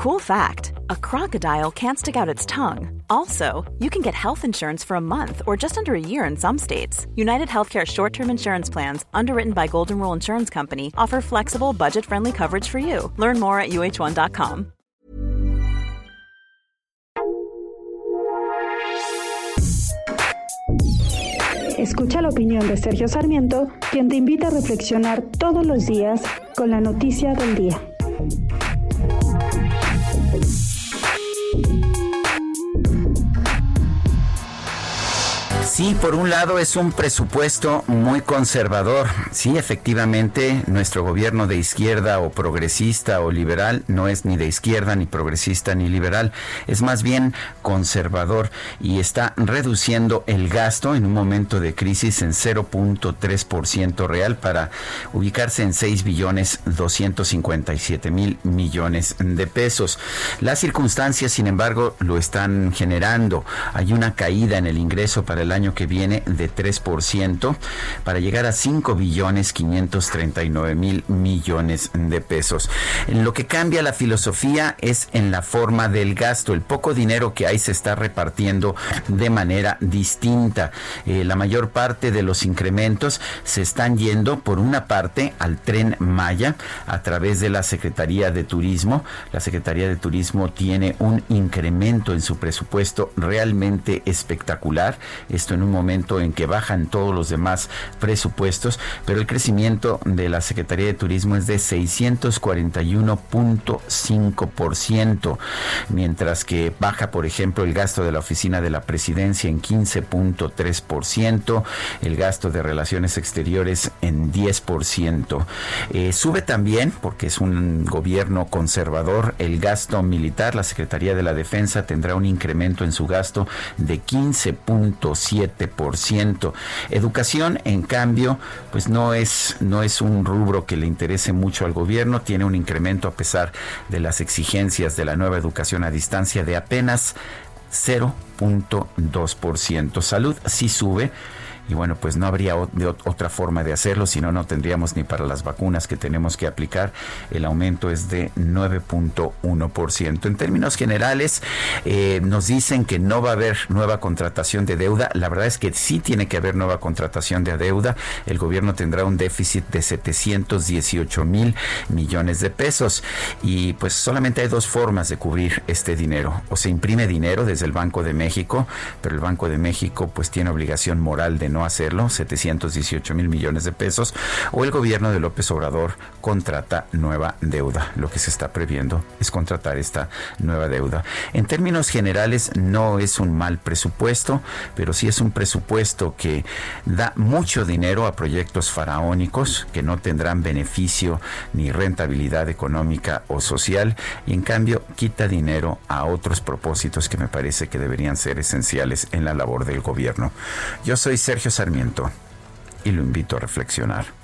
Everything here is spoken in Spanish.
Cool fact a crocodile can't stick out its tongue. Also, you can get health insurance for a month or just under a year in some states. United Healthcare short term insurance plans, underwritten by Golden Rule Insurance Company, offer flexible, budget friendly coverage for you. Learn more at uh1.com. Escucha la opinión de Sergio Sarmiento, quien te invita a reflexionar todos los días con la noticia del día. Bye. Sí, por un lado es un presupuesto muy conservador. Sí, efectivamente, nuestro gobierno de izquierda o progresista o liberal no es ni de izquierda, ni progresista, ni liberal. Es más bien conservador y está reduciendo el gasto en un momento de crisis en 0.3% real para ubicarse en 6 billones 257 mil millones de pesos. Las circunstancias, sin embargo, lo están generando. Hay una caída en el ingreso para el año que viene de 3% para llegar a 5 billones 539 mil millones de pesos. Lo que cambia la filosofía es en la forma del gasto. El poco dinero que hay se está repartiendo de manera distinta. Eh, la mayor parte de los incrementos se están yendo por una parte al tren Maya a través de la Secretaría de Turismo. La Secretaría de Turismo tiene un incremento en su presupuesto realmente espectacular. En un momento en que bajan todos los demás presupuestos, pero el crecimiento de la Secretaría de Turismo es de 641.5%, mientras que baja, por ejemplo, el gasto de la Oficina de la Presidencia en 15.3%, el gasto de Relaciones Exteriores en 10%. Eh, sube también, porque es un gobierno conservador, el gasto militar. La Secretaría de la Defensa tendrá un incremento en su gasto de 15.7 Educación, en cambio, pues no es, no es un rubro que le interese mucho al gobierno, tiene un incremento a pesar de las exigencias de la nueva educación a distancia de apenas 0.2%. Salud sí sube y bueno, pues no habría otra forma de hacerlo, si no, no tendríamos ni para las vacunas que tenemos que aplicar. El aumento es de 9.1%. En términos generales, eh, nos dicen que no va a haber nueva contratación de deuda. La verdad es que sí tiene que haber nueva contratación de deuda. El gobierno tendrá un déficit de 718 mil millones de pesos. Y pues solamente hay dos formas de cubrir este dinero. O se imprime dinero desde el Banco de México, pero el Banco de México pues tiene obligación moral de no hacerlo, 718 mil millones de pesos, o el gobierno de López Obrador contrata nueva deuda. Lo que se está previendo es contratar esta nueva deuda. En términos generales, no es un mal presupuesto, pero sí es un presupuesto que da mucho dinero a proyectos faraónicos que no tendrán beneficio ni rentabilidad económica o social, y en cambio quita dinero a otros propósitos que me parece que deberían ser esenciales en la labor del gobierno. Yo soy Sarmiento y lo invito a reflexionar.